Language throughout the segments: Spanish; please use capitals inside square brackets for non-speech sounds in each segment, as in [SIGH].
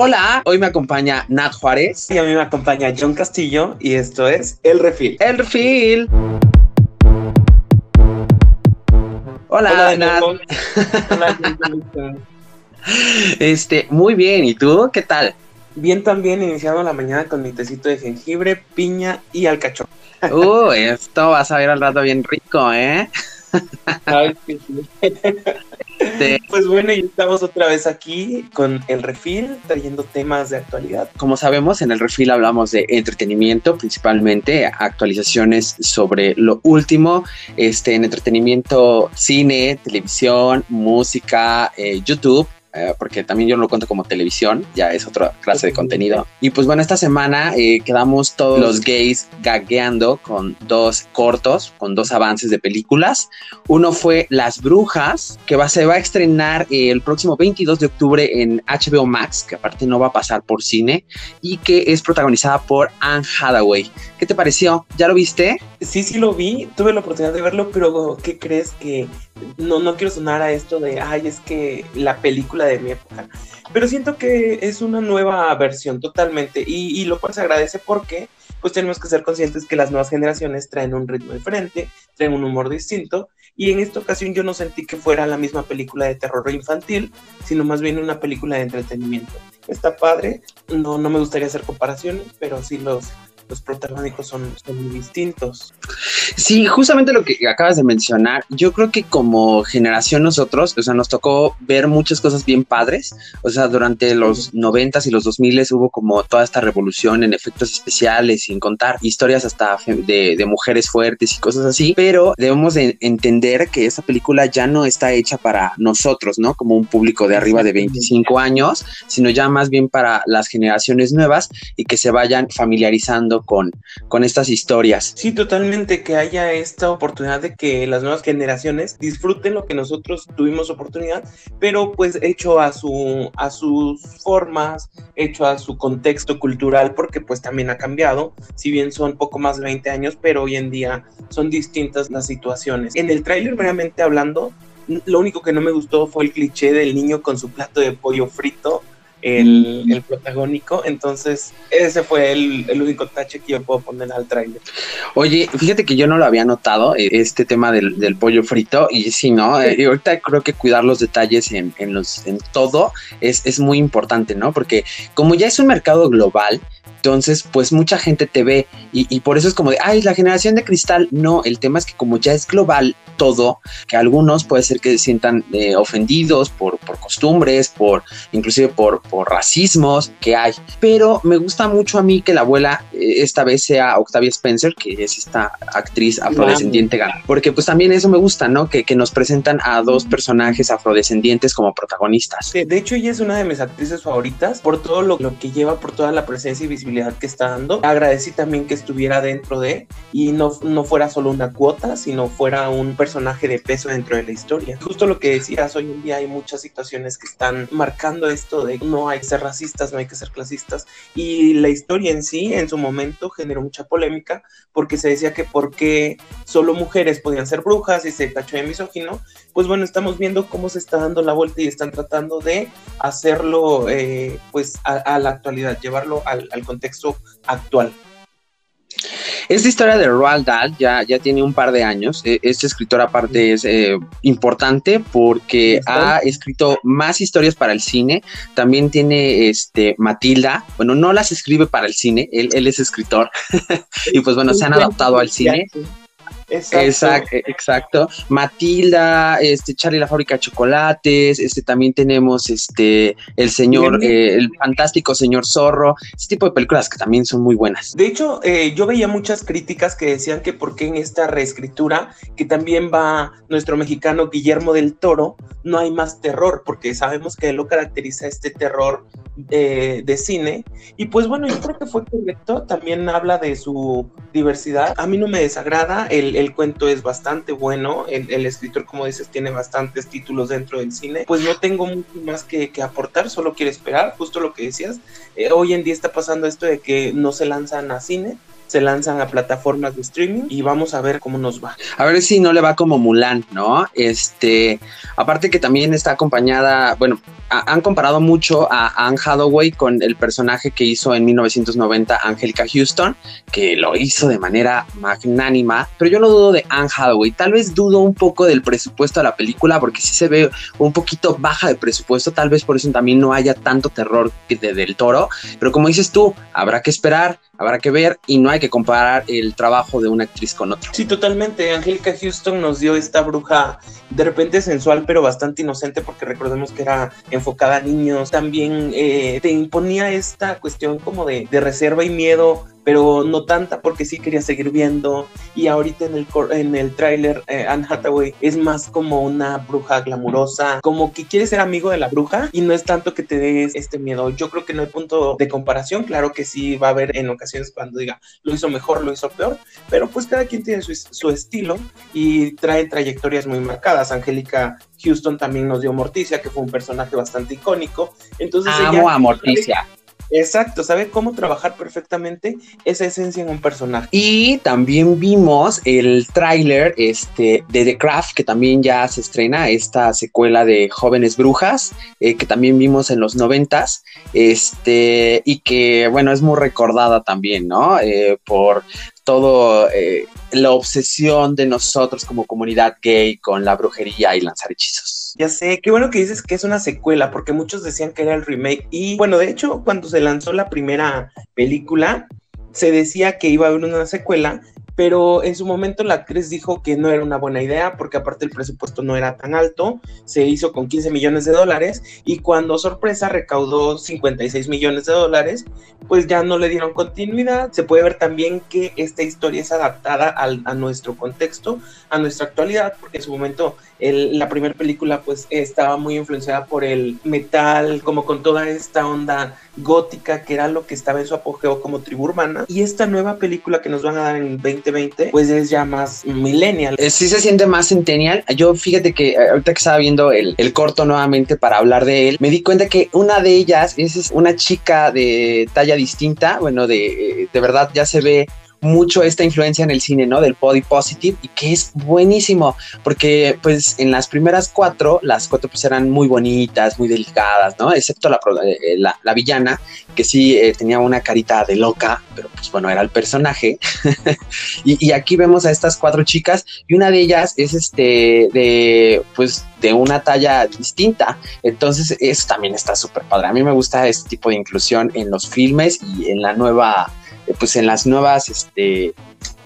Hola, hoy me acompaña Nat Juárez. Y a mí me acompaña John Castillo y esto es El Refil. El Refil. Hola, Hola, Nat. Hola. [LAUGHS] Este, muy bien. ¿Y tú? ¿Qué tal? Bien también iniciando la mañana con mi tecito de jengibre, piña y alcachofa. Uh, [LAUGHS] esto vas a ver al rato bien rico, ¿eh? Ay, sí, sí. Este, Pues bueno, y estamos otra vez aquí con El Refil, trayendo temas de actualidad. como sabemos, en el Refil hablamos de entretenimiento, principalmente actualizaciones sobre lo último, este, en entretenimiento, cine, televisión, música, eh, YouTube. Eh, porque también yo no lo cuento como televisión, ya es otra clase de contenido. Y pues bueno, esta semana eh, quedamos todos los gays gagueando con dos cortos, con dos avances de películas. Uno fue Las Brujas, que se va a estrenar eh, el próximo 22 de octubre en HBO Max, que aparte no va a pasar por cine, y que es protagonizada por Anne Hathaway. ¿Qué te pareció? ¿Ya lo viste? Sí, sí lo vi, tuve la oportunidad de verlo, pero ¿qué crees que no, no quiero sonar a esto de, ay, es que la película de mi época? Pero siento que es una nueva versión totalmente y, lo cual se agradece porque pues tenemos que ser conscientes que las nuevas generaciones traen un ritmo diferente, traen un humor distinto y en esta ocasión yo no sentí que fuera la misma película de terror infantil, sino más bien una película de entretenimiento. Está padre, no, no me gustaría hacer comparaciones, pero sí los, los protagónicos son, son muy distintos. Sí, justamente lo que acabas de mencionar, yo creo que como generación nosotros, o sea, nos tocó ver muchas cosas bien padres, o sea, durante los noventas y los dos miles hubo como toda esta revolución en efectos especiales, sin contar historias hasta de, de mujeres fuertes y cosas así, pero debemos de entender que esta película ya no está hecha para nosotros, ¿no? Como un público de arriba de 25 años, sino ya más bien para las generaciones nuevas y que se vayan familiarizando con, con estas historias. Sí, totalmente, que haya esta oportunidad de que las nuevas generaciones disfruten lo que nosotros tuvimos oportunidad, pero pues hecho a su a sus formas, hecho a su contexto cultural, porque pues también ha cambiado, si bien son poco más de 20 años, pero hoy en día son distintas las situaciones. En el tráiler, meramente hablando, lo único que no me gustó fue el cliché del niño con su plato de pollo frito. El, el protagónico, entonces ese fue el, el único tache que yo puedo poner al tráiler. Oye, fíjate que yo no lo había notado, eh, este tema del, del pollo frito, y sí, ¿no? Eh, y ahorita creo que cuidar los detalles en, en, los, en todo es, es muy importante, ¿no? Porque como ya es un mercado global, entonces, pues mucha gente te ve y, y, por eso es como de, ay, la generación de cristal. No, el tema es que como ya es global todo, que algunos puede ser que se sientan eh, ofendidos por, por costumbres, por inclusive por, por racismos que hay. Pero me gusta mucho a mí que la abuela eh, esta vez sea Octavia Spencer, que es esta actriz afrodescendiente, wow. porque pues también eso me gusta, ¿no? Que, que nos presentan a dos personajes afrodescendientes como protagonistas. De, de hecho, ella es una de mis actrices favoritas por todo lo, lo que lleva, por toda la presencia y visibilidad que está dando. Agradecí también que estuviera dentro de y no, no fuera solo una cuota, sino fuera un personaje de peso dentro de la historia. Justo lo que decías, hoy en día hay muchas situaciones que están marcando esto de no hay que ser racistas, no hay que ser clasistas y la historia en sí en su momento generó mucha polémica porque se decía que por qué solo mujeres podían ser brujas y se tachó de misógino. Pues bueno, estamos viendo cómo se está dando la vuelta y están tratando de hacerlo eh, pues a, a, la actualidad, llevarlo al, al contexto actual. Esta historia de Roald Dahl ya, ya tiene un par de años. Este escritor aparte es eh, importante porque ha escrito más historias para el cine. También tiene este Matilda. Bueno, no las escribe para el cine, él, él es escritor. [LAUGHS] y pues bueno, se han adaptado al cine. Exacto. exacto. exacto, Matilda, este Charlie la fábrica de chocolates, este también tenemos este el señor, eh, el fantástico señor zorro, este tipo de películas que también son muy buenas. De hecho, eh, yo veía muchas críticas que decían que por qué en esta reescritura, que también va nuestro mexicano Guillermo del Toro, no hay más terror, porque sabemos que lo caracteriza este terror de, de cine. Y pues bueno, yo creo que fue correcto, también habla de su diversidad. A mí no me desagrada el, el cuento es bastante bueno, el, escritor, como dices, tiene bastantes títulos dentro del cine, pues no tengo mucho más que, que aportar, solo quiero esperar, justo lo que decías, eh, hoy en día está pasando esto de que no se lanzan a cine, se lanzan a plataformas de streaming y vamos a ver cómo nos va. A ver si no le va como Mulan, ¿no? Este, aparte que también está acompañada, bueno, han comparado mucho a Anne Hathaway con el personaje que hizo en 1990 Angelica Houston, que lo hizo de manera magnánima, pero yo no dudo de Anne Hathaway, tal vez dudo un poco del presupuesto de la película porque sí se ve un poquito baja de presupuesto, tal vez por eso también no haya tanto terror de, del toro, pero como dices tú, habrá que esperar, habrá que ver y no hay que comparar el trabajo de una actriz con otra. Sí, totalmente. Angélica Houston nos dio esta bruja de repente sensual, pero bastante inocente, porque recordemos que era enfocada a niños. También eh, te imponía esta cuestión como de, de reserva y miedo pero no tanta porque sí quería seguir viendo. Y ahorita en el, en el tráiler, eh, Anne Hathaway es más como una bruja glamurosa, como que quiere ser amigo de la bruja y no es tanto que te des este miedo. Yo creo que no hay punto de comparación. Claro que sí va a haber en ocasiones cuando diga lo hizo mejor, lo hizo peor, pero pues cada quien tiene su, su estilo y trae trayectorias muy marcadas. Angélica Houston también nos dio Morticia, que fue un personaje bastante icónico. Entonces Amo a Morticia. Exacto, sabe cómo trabajar perfectamente esa esencia en un personaje. Y también vimos el tráiler este, de The Craft, que también ya se estrena, esta secuela de Jóvenes Brujas, eh, que también vimos en los noventas, este, y que, bueno, es muy recordada también, ¿no? Eh, por todo eh, la obsesión de nosotros como comunidad gay con la brujería y lanzar hechizos. Ya sé, qué bueno que dices que es una secuela, porque muchos decían que era el remake. Y bueno, de hecho, cuando se lanzó la primera película, se decía que iba a haber una secuela, pero en su momento la actriz dijo que no era una buena idea porque aparte el presupuesto no era tan alto, se hizo con 15 millones de dólares y cuando sorpresa recaudó 56 millones de dólares, pues ya no le dieron continuidad. Se puede ver también que esta historia es adaptada a nuestro contexto, a nuestra actualidad, porque en su momento la primera película pues estaba muy influenciada por el metal, como con toda esta onda gótica que era lo que estaba en su apogeo como tribu urbana. Y esta nueva película que nos van a dar en 2020 pues es ya más millennial. Eh, sí se siente más centennial. Yo fíjate que eh, ahorita que estaba viendo el, el corto nuevamente para hablar de él, me di cuenta que una de ellas es una chica de talla distinta, bueno, de, eh, de verdad ya se ve mucho esta influencia en el cine, ¿no? Del body positive y que es buenísimo, porque pues en las primeras cuatro, las cuatro pues eran muy bonitas, muy delicadas, ¿no? Excepto la, eh, la, villana, que sí eh, tenía una carita de loca, pero pues bueno, era el personaje. [LAUGHS] y, aquí vemos a estas cuatro chicas y una de ellas es este, de, pues de una talla distinta. Entonces, eso también está súper padre. A mí me gusta este tipo de inclusión en los filmes y en la nueva pues en las nuevas este,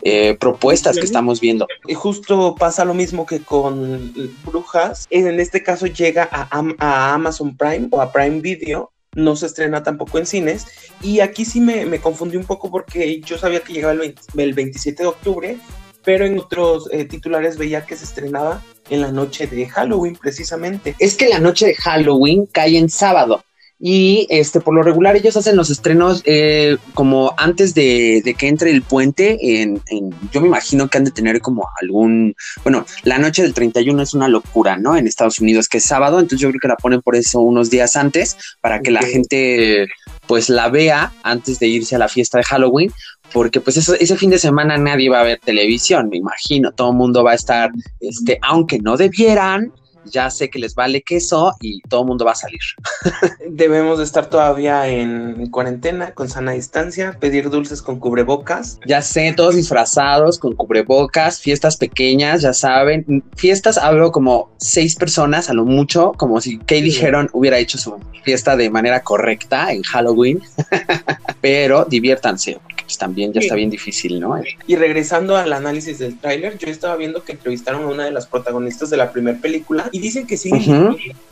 eh, propuestas que estamos viendo. Y justo pasa lo mismo que con Brujas. En este caso llega a, Amazon Prime o a Prime Video. No se estrena tampoco en cines. Y aquí sí me, me confundí un poco porque yo sabía que llegaba el, 27 de octubre, pero en otros eh, titulares veía que se estrenaba en la noche de Halloween precisamente. Es que la noche de Halloween cae en sábado. Y este, por lo regular ellos hacen los estrenos eh, como antes de, que entre el puente. En, yo me imagino que han de tener como algún, bueno, la noche del 31 es una locura, ¿no? En Estados Unidos, que es sábado, entonces yo creo que la ponen por eso unos días antes para que la gente pues la vea antes de irse a la fiesta de Halloween, porque pues ese fin de semana nadie va a ver televisión, me imagino, todo el mundo va a estar, este, aunque no debieran, ya sé que les vale queso y todo el mundo va a salir. [LAUGHS] Debemos de estar todavía en cuarentena, con sana distancia, pedir dulces con cubrebocas. Ya sé, todos disfrazados con cubrebocas, fiestas pequeñas, ya saben. Fiestas hablo como seis personas a lo mucho, como si Kay dijeron hubiera hecho su fiesta de manera correcta en Halloween. [LAUGHS] Pero diviértanse, pues también ya está bien difícil, ¿no? Y regresando al análisis del tráiler, yo estaba viendo que entrevistaron a una de las protagonistas de la primera película y dicen que sí,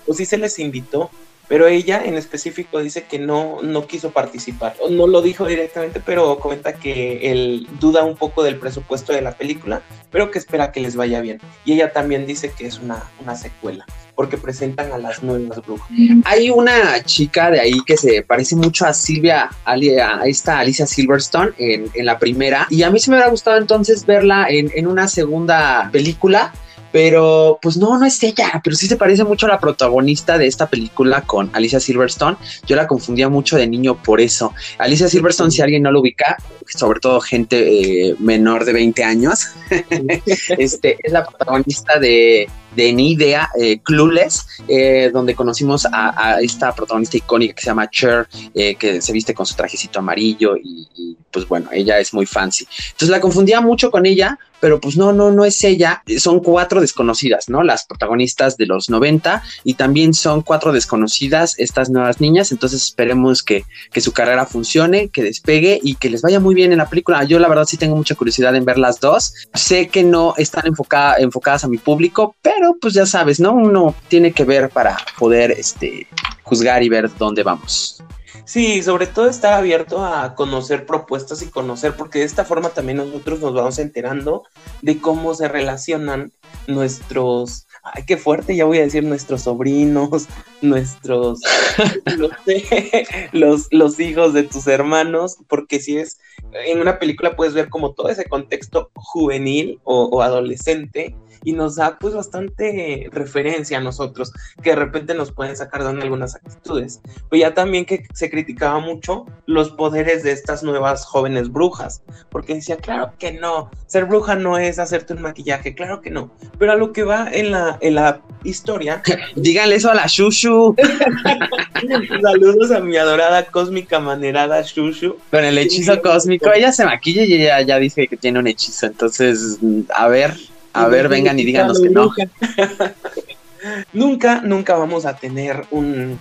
o sí se les invitó, pero ella en específico dice que no, no quiso participar. No lo dijo directamente, pero comenta que él duda un poco del presupuesto de la película, pero que espera que les vaya bien. Y ella también dice que es una, una secuela, porque presentan a las nuevas brujas. Hay una chica de ahí que se parece mucho a Silvia, ahí está Alicia Silverstone en, en, la primera, y a mí se me hubiera gustado entonces verla en, en una segunda película pero pues no, no es ella, pero sí se parece mucho a la protagonista de esta película con Alicia Silverstone. Yo la confundía mucho de niño por eso. Alicia Silverstone, si alguien no lo ubica, sobre todo gente eh, menor de 20 años, [LAUGHS] este, es la protagonista de de ni idea, eh, Clueless, eh, donde conocimos a, esta protagonista icónica que se llama Cher, eh, que se viste con su trajecito amarillo y, y, pues bueno, ella es muy fancy. Entonces la confundía mucho con ella, pero pues no, no, no es ella. Son cuatro desconocidas, ¿no? Las protagonistas de los 90 y también son cuatro desconocidas estas nuevas niñas. Entonces esperemos que, que su carrera funcione, que despegue y que les vaya muy bien en la película. Yo la verdad sí tengo mucha curiosidad en ver las dos. Sé que no están enfocadas a mi público, pero pues ya sabes, ¿no? Uno tiene que ver para poder este, juzgar y ver dónde vamos. Sí, sobre todo estar abierto a conocer propuestas y conocer, porque de esta forma también nosotros nos vamos enterando de cómo se relacionan nuestros, ay, qué fuerte, ya voy a decir nuestros sobrinos, [LAUGHS] nuestros, [LAUGHS] [LAUGHS] los, los hijos de tus hermanos, porque si es, en una película puedes ver como todo ese contexto juvenil o, o adolescente y nos da pues bastante referencia a nosotros, que de repente nos pueden sacar de algunas actitudes. Pero ya también que se criticaba mucho los poderes de estas nuevas jóvenes brujas, porque decía, claro que no, ser bruja no es hacerte un maquillaje, claro que no, pero a lo que va en la, en la historia... [LAUGHS] Díganle eso a la Shushu. [LAUGHS] Saludos a mi adorada cósmica manerada Shushu. Con el hechizo cósmico, ella se maquilla y ella ya dice que tiene un hechizo, entonces, a ver, a ver, vengan y díganos que no. [LAUGHS] nunca, nunca vamos a tener un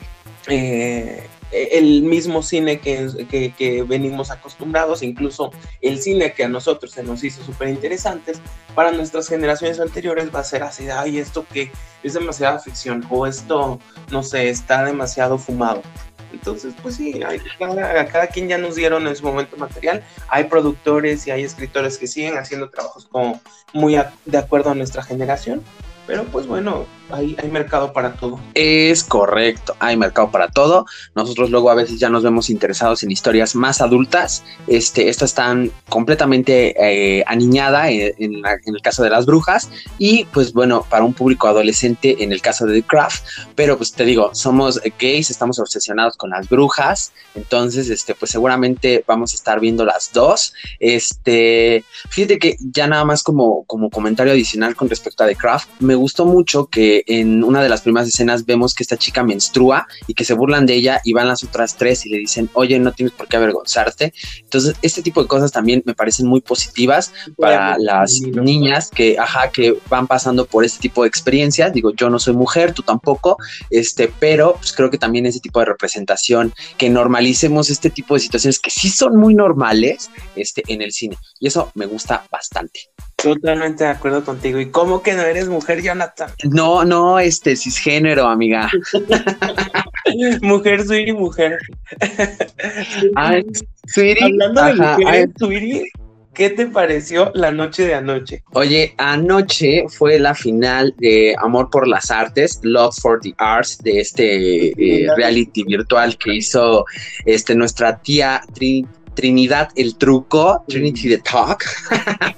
eh, el mismo cine que, que, venimos acostumbrados, incluso el cine que a nosotros se nos hizo súper interesantes, para nuestras generaciones anteriores va a ser así, ay, esto que es demasiada ficción, o esto, no sé, está demasiado fumado. Entonces, pues sí, hay, cada, cada, quien ya nos dieron en su momento material. Hay productores y hay escritores que siguen haciendo trabajos como muy de acuerdo a nuestra generación. Pero pues bueno, hay, hay, mercado para todo. Es correcto, hay mercado para todo. Nosotros luego a veces ya nos vemos interesados en historias más adultas. Este, esta están completamente eh, aniñada en, en, el caso de las brujas y pues bueno, para un público adolescente en el caso de The Craft. Pero pues te digo, somos gays, estamos obsesionados con las brujas. Entonces, este, pues seguramente vamos a estar viendo las dos. Este, fíjate que ya nada más como, como comentario adicional con respecto a The Craft, me gustó mucho que en una de las primeras escenas vemos que esta chica menstrua y que se burlan de ella y van las otras tres y le dicen, oye, no tienes por qué avergonzarte. Entonces, este tipo de cosas también me parecen muy positivas para las niñas que, ajá, que van pasando por este tipo de experiencias. Digo, yo no soy mujer, tú tampoco, este, pero pues creo que también ese tipo de representación, que normalicemos este tipo de situaciones que sí son muy normales, este, en el cine. Y eso me gusta bastante. Totalmente de acuerdo contigo. ¿Y cómo que no eres mujer, Jonathan? No, no, este, cisgénero, amiga. [LAUGHS] mujer, sweetie, mujer. [LAUGHS] Ay, sweetie. Hablando de mujer, sweetie, ¿qué te pareció la noche de anoche? Oye, anoche fue la final de Amor por las Artes, Love for the Arts, de este eh, reality virtual que hizo este, nuestra tía Trin Trinidad el truco, Trinity the Talk.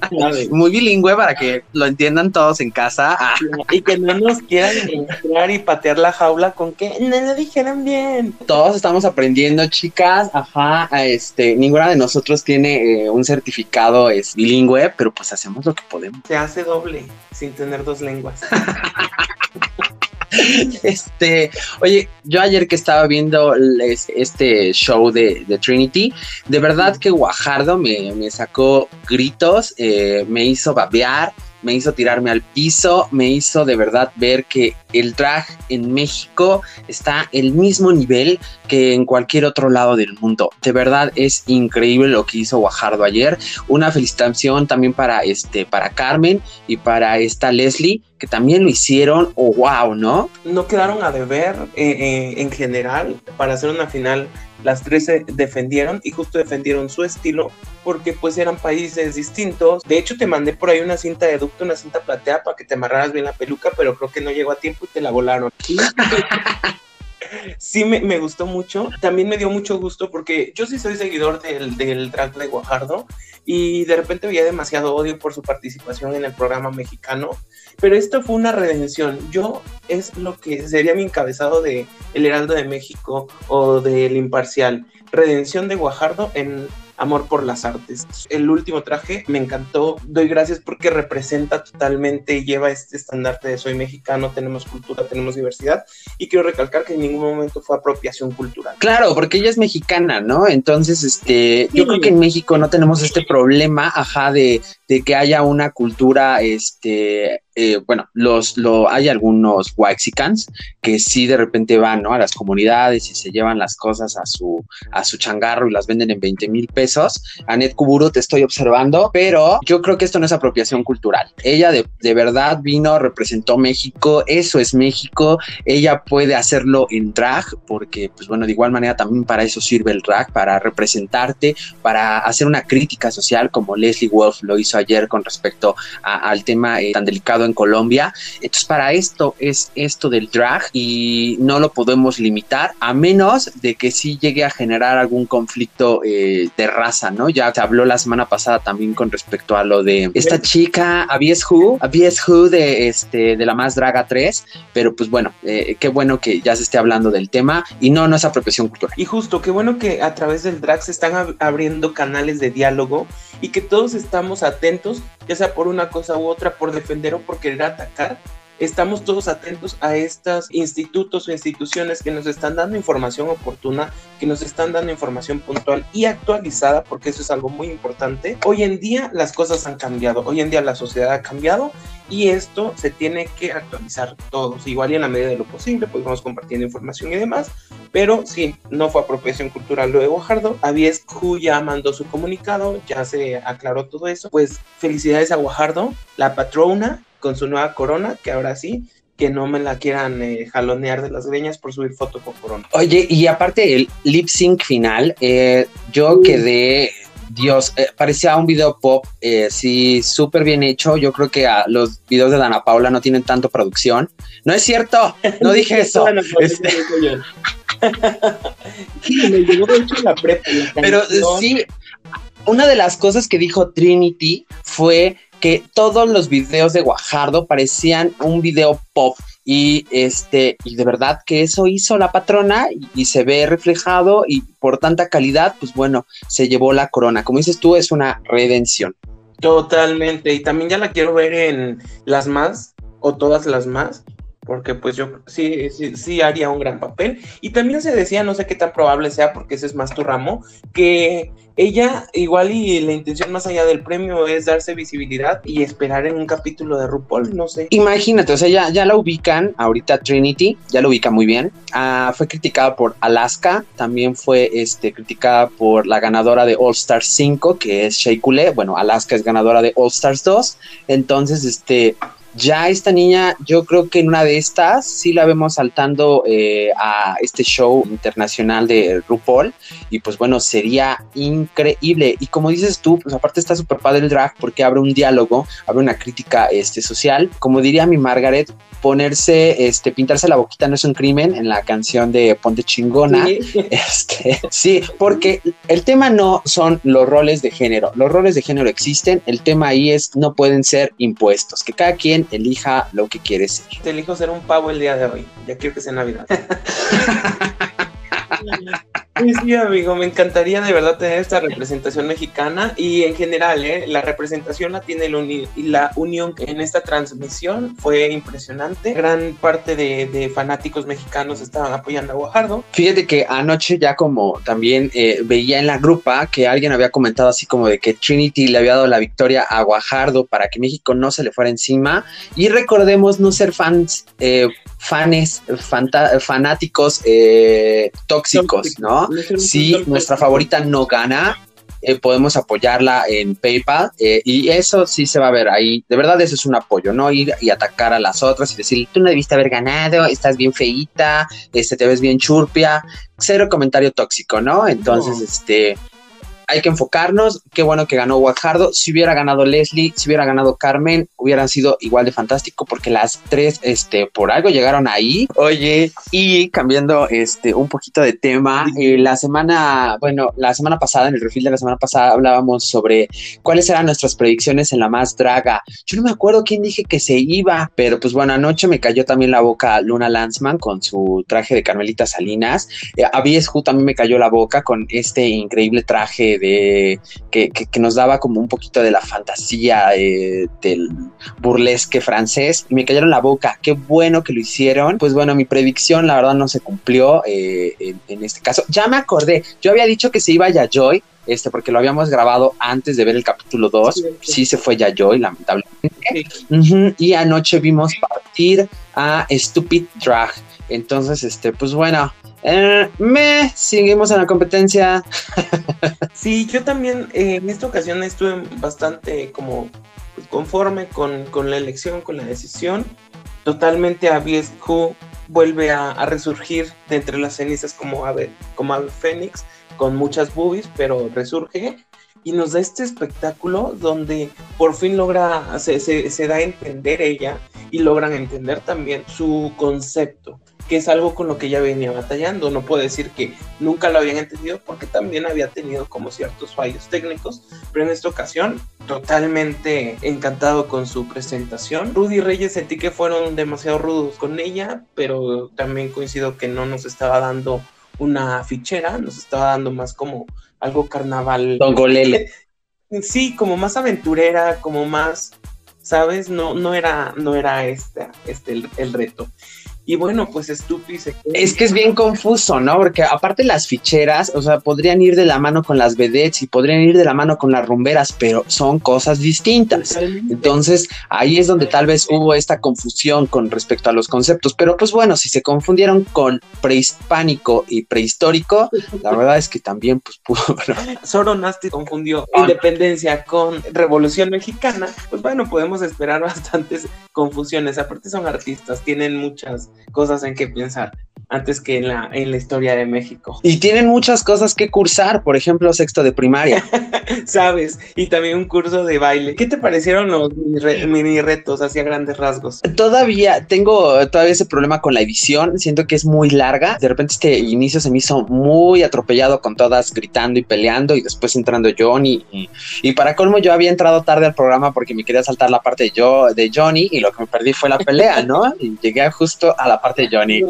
[LAUGHS] Muy bilingüe para que lo entiendan todos en casa. y que no nos quieran entrar y patear la jaula con que no lo dijeron bien. Todos estamos aprendiendo, chicas. Ajá, este, ninguna de nosotros tiene eh, un certificado es bilingüe, pero pues hacemos lo que podemos. Se hace doble sin tener dos lenguas. [LAUGHS] [LAUGHS] Este, oye, yo ayer que estaba viendo este show de, Trinity, de verdad que Guajardo me, sacó gritos, eh, me hizo babear, me hizo tirarme al piso, me hizo de verdad ver que el drag en México está el mismo nivel que en cualquier otro lado del mundo. De verdad es increíble lo que hizo Guajardo ayer. Una felicitación también para este para Carmen y para esta Leslie que también lo hicieron. Oh, wow, ¿no? No quedaron a deber eh, eh, en general para hacer una final las tres se defendieron y justo defendieron su estilo porque pues eran países distintos. De hecho te mandé por ahí una cinta de ducto, una cinta plateada para que te amarraras bien la peluca, pero creo que no llegó a tiempo y te la volaron. [LAUGHS] sí me, gustó mucho. También me dio mucho gusto porque yo sí soy seguidor del, drag de Guajardo y de repente había demasiado odio por su participación en el programa mexicano, pero esto fue una redención. Yo es lo que sería mi encabezado de El Heraldo de México o del Imparcial. Redención de Guajardo en amor por las artes. El último traje me encantó, doy gracias porque representa totalmente, lleva este estandarte de soy mexicano, tenemos cultura, tenemos diversidad y quiero recalcar que en ningún momento fue apropiación cultural. Claro, porque ella es mexicana, ¿no? Entonces, este, yo creo que en México no tenemos este problema, ajá, de, de que haya una cultura, este, eh, bueno, los, lo, hay algunos Waxicans que sí de repente van ¿no? a las comunidades y se llevan las cosas a su, a su changarro y las venden en 20 mil pesos. Anet Kuburu, te estoy observando, pero yo creo que esto no es apropiación cultural. Ella de, de verdad vino, representó México, eso es México, ella puede hacerlo en drag, porque pues bueno, de igual manera también para eso sirve el drag, para representarte, para hacer una crítica social como Leslie Wolf lo hizo ayer con respecto al tema eh, tan delicado en Colombia. Entonces, para esto es esto del drag y no lo podemos limitar a menos de que sí llegue a generar algún conflicto eh, de raza, ¿no? Ya se habló la semana pasada también con respecto a lo de esta chica, Abies Who, Abies Who de, este, de la más draga 3, pero pues bueno, eh, qué bueno que ya se esté hablando del tema y no, no es apropiación cultural. Y justo, qué bueno que a través del drag se están abriendo canales de diálogo y que todos estamos atentos, ya sea por una cosa u otra, por defender o por querer atacar, estamos todos atentos a estos institutos o instituciones que nos están dando información oportuna, que nos están dando información puntual y actualizada, porque eso es algo muy importante. Hoy en día las cosas han cambiado, hoy en día la sociedad ha cambiado y esto se tiene que actualizar todos, igual y en la medida de lo posible, pues vamos compartiendo información y demás, pero sí, no fue apropiación cultural lo de Guajardo, Avies Q ya mandó su comunicado, ya se aclaró todo eso, pues felicidades a Guajardo, la patrona con su nueva corona, que ahora sí, que no me la quieran eh, jalonear de las greñas por subir foto con corona. Oye, y aparte el lip sync final, eh, yo quedé, Dios, eh, parecía un video pop, sí, súper bien hecho. Yo creo que a los videos de Dana Paula no tienen tanto producción. No es cierto, no [LAUGHS] dije eso. Este [LAUGHS] me llegó hecho la prepa. Pero sí, una de las cosas que dijo Trinity fue que todos los videos de Guajardo parecían un video pop y este y de verdad que eso hizo la patrona y, se ve reflejado y por tanta calidad pues bueno se llevó la corona. Como dices tú es una redención. Totalmente y también ya la quiero ver en las más o todas las más porque pues yo sí, sí, sí, haría un gran papel. Y también se decía, no sé qué tan probable sea, porque ese es más tu ramo, que ella igual y la intención más allá del premio es darse visibilidad y esperar en un capítulo de RuPaul, no sé. Imagínate, o sea, ya, ya la ubican, ahorita Trinity, ya la ubica muy bien. Ah, fue criticada por Alaska, también fue este, criticada por la ganadora de All Stars 5, que es Shea Bueno, Alaska es ganadora de All Stars 2. Entonces, este, ya esta niña, yo creo que en una de estas sí la vemos saltando eh, a este show internacional de RuPaul y pues bueno, sería increíble. Y como dices tú, pues aparte está súper padre el drag porque abre un diálogo, abre una crítica este, social. Como diría mi Margaret, ponerse, este, pintarse la boquita no es un crimen en la canción de Ponte Chingona. Sí. [LAUGHS] Este, sí, porque el tema no son los roles de género. Los roles de género existen. El tema ahí es no pueden ser impuestos. Que cada quien elija lo que quiere ser. Te elijo ser un pavo el día de hoy. Ya quiero que sea Navidad. [LAUGHS] Sí, amigo, me encantaría de verdad tener esta representación mexicana y en general, ¿eh? la representación la tiene el uni y la unión en esta transmisión fue impresionante. Gran parte de, fanáticos mexicanos estaban apoyando a Guajardo. Fíjate que anoche ya como también eh, veía en la grupa que alguien había comentado así como de que Trinity le había dado la victoria a Guajardo para que México no se le fuera encima y recordemos no ser fans, eh, fans, fanáticos tóxicos, ¿no? si nuestra favorita no gana, eh, podemos apoyarla en PayPal eh, y eso sí se va a ver ahí. De verdad, eso es un apoyo, no ir y atacar a las otras y decir, tú no debiste haber ganado, estás bien feíta, este, te ves bien churpia. Cero comentario tóxico, ¿no? Entonces, este hay que enfocarnos. Qué bueno que ganó Guajardo. Si hubiera ganado Leslie, si hubiera ganado Carmen, hubieran sido igual de fantástico porque las tres, este, por algo llegaron ahí. Oye, y cambiando, este, un poquito de tema, eh, la semana, bueno, la semana pasada, en el refil de la semana pasada, hablábamos sobre cuáles eran nuestras predicciones en la más draga. Yo no me acuerdo quién dije que se iba, pero pues bueno, anoche me cayó también la boca Luna Lanzman con su traje de Carmelita Salinas. Eh, a también me cayó la boca con este increíble traje que, que, nos daba como un poquito de la fantasía eh, del burlesque francés y me cayeron la boca. Qué bueno que lo hicieron. Pues bueno, mi predicción la verdad no se cumplió eh, en, este caso. Ya me acordé, yo había dicho que se iba Yayoy, este, porque lo habíamos grabado antes de ver el capítulo 2. Sí, se fue Yayoy, lamentablemente. Y anoche vimos partir a Stupid Drag. Entonces, este, pues bueno, eh, me seguimos en la competencia. sí, yo también eh, en esta ocasión estuve bastante como conforme con, la elección, con la decisión. Totalmente Q vuelve a, resurgir de entre las cenizas como ave, como ave fénix, con muchas boobies, pero resurge y nos da este espectáculo donde por fin logra, se, se da a entender ella y logran entender también su concepto que es algo con lo que ya venía batallando. No puedo decir que nunca lo habían entendido porque también había tenido como ciertos fallos técnicos, pero en esta ocasión totalmente encantado con su presentación. Rudy Reyes sentí que fueron demasiado rudos con ella, pero también coincido que no nos estaba dando una fichera, nos estaba dando más como algo carnaval. Don Golele. [LAUGHS] Sí, como más aventurera, como más, ¿sabes? No, no era, no era este, este el reto. Y bueno, pues Stupi se Es que es bien confuso, ¿no? Porque aparte las ficheras, o sea, podrían ir de la mano con las vedettes y podrían ir de la mano con las rumberas, pero son cosas distintas. Entonces, ahí es donde tal vez hubo esta confusión con respecto a los conceptos. Pero pues bueno, si se confundieron con prehispánico y prehistórico, la [LAUGHS] verdad es que también pues pudo... [LAUGHS] Soro Nasty confundió independencia con revolución mexicana, pues bueno, podemos esperar bastantes confusiones. Aparte son artistas, tienen muchas cosas en que pensar antes que en la, en la historia de México. Y tienen muchas cosas que cursar, por ejemplo, sexto de primaria. [LAUGHS] Sabes, y también un curso de baile. ¿Qué te parecieron los mini retos hacia grandes rasgos? Todavía tengo todavía ese problema con la edición, siento que es muy larga. De repente este inicio se me hizo muy atropellado con todas gritando y peleando y después entrando Johnny. Y, para colmo yo había entrado tarde al programa porque me quería saltar la parte de, yo, de Johnny y lo que me perdí fue la pelea, ¿no? [LAUGHS] Y llegué justo a la parte de Johnny.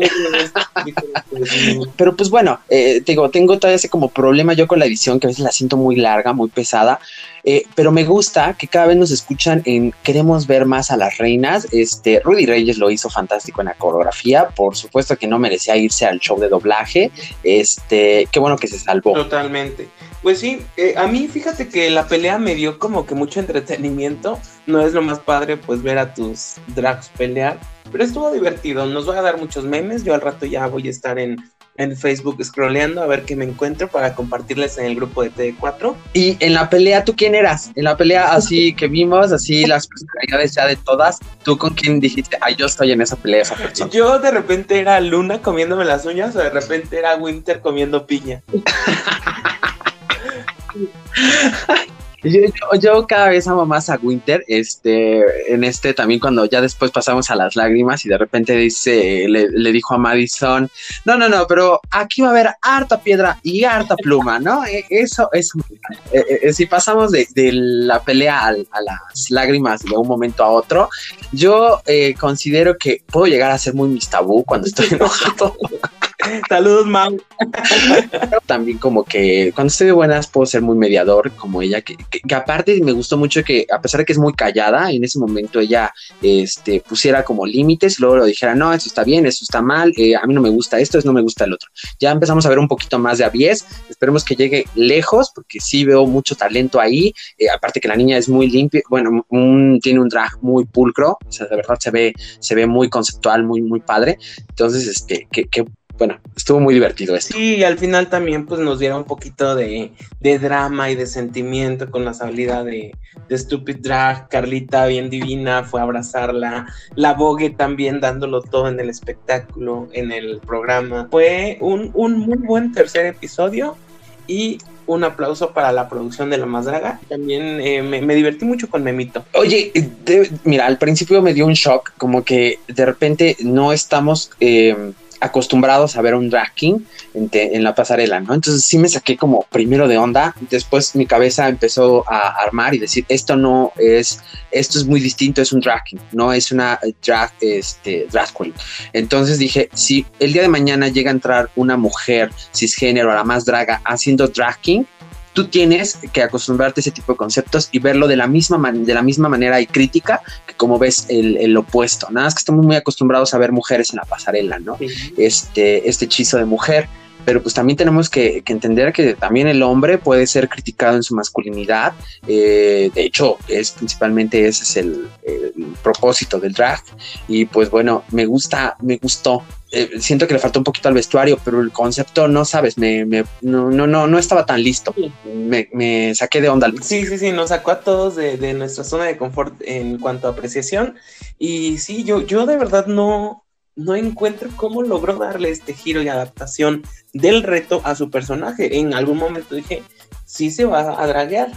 Pero pues bueno, eh, digo, tengo todavía ese como problema yo con la edición, que a veces la siento muy larga, muy pesada, eh, pero me gusta que cada vez nos escuchan en queremos ver más a las reinas. Este, Rudy Reyes lo hizo fantástico en la coreografía, por supuesto que no merecía irse al show de doblaje, este, qué bueno que se salvó. Totalmente. Pues sí, eh, a mí fíjate que la pelea me dio como que mucho entretenimiento, no es lo más padre pues ver a tus drags pelear, pero estuvo divertido, nos va a dar muchos memes, yo al rato ya voy a estar en, en Facebook scrolleando a ver qué me encuentro para compartirles en el grupo de T4. Y en la pelea, ¿tú quién eras? En la pelea así que vimos, así las personalidades ya de todas, ¿tú con quién dijiste, ay, yo estoy en esa pelea, esa persona? Yo de repente era Luna comiéndome las uñas o de repente era Winter comiendo piña. [LAUGHS] [LAUGHS] Yo, cada vez amo más a Winter, este, en este también cuando ya después pasamos a las lágrimas y de repente dice, le, dijo a Madison, no, no, no, pero aquí va a haber harta piedra y harta pluma, ¿no? E, eso es, eh, eh, si pasamos de, la pelea a, las lágrimas de un momento a otro, yo eh, considero que puedo llegar a ser muy mis tabú cuando estoy [LAUGHS] enojado. Saludos, Mau. [LAUGHS] También como que cuando estoy de buenas puedo ser muy mediador, como ella, que, aparte me gustó mucho que a pesar de que es muy callada, en ese momento ella este, pusiera como límites, luego lo dijera, no, eso está bien, eso está mal, eh, a mí no me gusta esto, eso no me gusta el otro. Ya empezamos a ver un poquito más de Avies, esperemos que llegue lejos, porque sí veo mucho talento ahí, eh, aparte que la niña es muy limpia, bueno, tiene un drag muy pulcro, o sea, de verdad se ve, se ve muy conceptual, muy, muy padre, entonces, este, que, que bueno, estuvo muy divertido esto. Sí, y al final también pues nos dieron un poquito de, drama y de sentimiento con la salida de, Stupid Drag, Carlita bien divina, fue a abrazarla, la Vogue también dándolo todo en el espectáculo, en el programa. Fue un, muy buen tercer episodio y un aplauso para la producción de La Más Draga. También eh, me, divertí mucho con Memito. Oye, mira, al principio me dio un shock, como que de repente no estamos... Eh, acostumbrados a ver un drag king en, la pasarela, ¿no? Entonces sí me saqué como primero de onda, después mi cabeza empezó a armar y decir, esto no es, esto es muy distinto, es un drag king, no es una drag, este, drag queen. Entonces dije, si el día de mañana llega a entrar una mujer cisgénero, la más draga, haciendo drag king, tú tienes que acostumbrarte a ese tipo de conceptos y verlo de la misma, de la misma manera y crítica que como ves el, opuesto. Nada más que estamos muy acostumbrados a ver mujeres en la pasarela, ¿no? Este, este hechizo de mujer pero pues también tenemos que, entender que también el hombre puede ser criticado en su masculinidad. Eh, de hecho, es principalmente ese es el, propósito del drag. Y pues bueno, me gusta, me gustó. Eh, siento que le faltó un poquito al vestuario, pero el concepto, no sabes, me, no, no, no, no estaba tan listo. Me, saqué de onda. Sí, sí, sí, nos sacó a todos de, de nuestra zona de confort en cuanto a apreciación. Y sí, yo, yo de verdad no, no encuentro cómo logró darle este giro y adaptación del reto a su personaje. En algún momento dije, sí se va a draguear,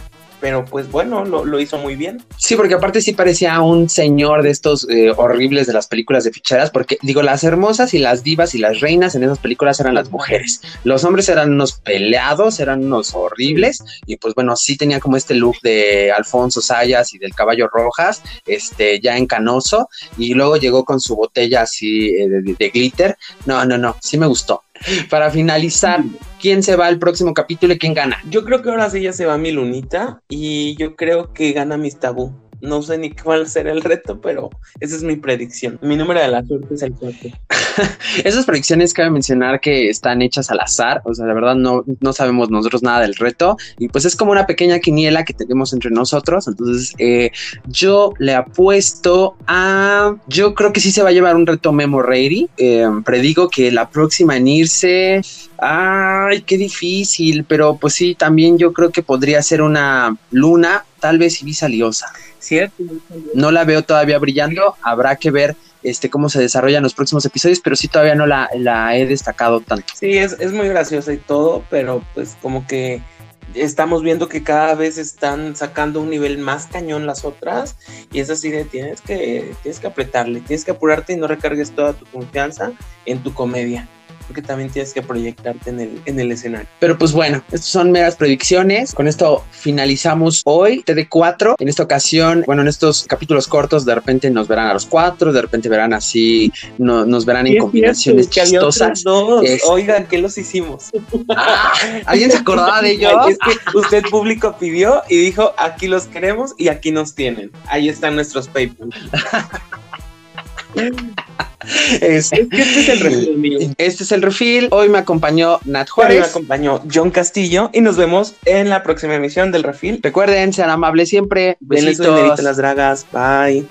pero pues bueno, lo, hizo muy bien. Sí, porque aparte sí parecía un señor de estos eh, horribles de las películas de ficheras, porque digo, las hermosas y las divas y las reinas en esas películas eran las mujeres. Los hombres eran unos peleados, eran unos horribles, y pues bueno, sí tenía como este look de Alfonso Sayas y del caballo Rojas, este, ya en canoso, y luego llegó con su botella así eh, de glitter. No, no, no, sí me gustó. Para finalizar, ¿quién se va al próximo capítulo y quién gana? Yo creo que ahora sí ya se va mi lunita y yo creo que gana mis tabú. No sé ni cuál será el reto, pero esa es mi predicción. Mi número de la suerte es el 4. [LAUGHS] Esas predicciones cabe mencionar que están hechas al azar, o sea, la verdad no, no sabemos nosotros nada del reto y pues es como una pequeña quiniela que tenemos entre nosotros, entonces eh, yo le apuesto a, yo creo que sí se va a llevar un reto Memo Ready, eh, predigo que la próxima en irse, ay, qué difícil, pero pues sí, también yo creo que podría ser una luna, tal vez Ibiza Liosa. Cierto. No la veo todavía brillando, habrá que ver este, cómo se desarrollan los próximos episodios, pero sí todavía no la, la he destacado tanto. Sí, es, es muy graciosa y todo, pero pues como que estamos viendo que cada vez están sacando un nivel más cañón las otras y es así de tienes que tienes que apretarle, tienes que apurarte y no recargues toda tu confianza en tu comedia porque también tienes que proyectarte en el, en el escenario. Pero pues bueno, estas son meras predicciones. Con esto finalizamos hoy TD4. En esta ocasión, bueno, en estos capítulos cortos, de repente nos verán a los cuatro, de repente verán así, no, nos verán en combinaciones chistosas. Oigan, ¿qué los hicimos? Ah, ¿Alguien se acordaba de ellos? Es que usted público pidió y dijo, aquí los queremos y aquí nos tienen. Ahí están nuestros PayPal. Este, este, es el refil Este es el refil. Hoy me acompañó Nat Juárez. Hoy me acompañó John Castillo y nos vemos en la próxima emisión del refil. Recuerden, sean amables siempre. Besitos. Denle las dragas. Bye.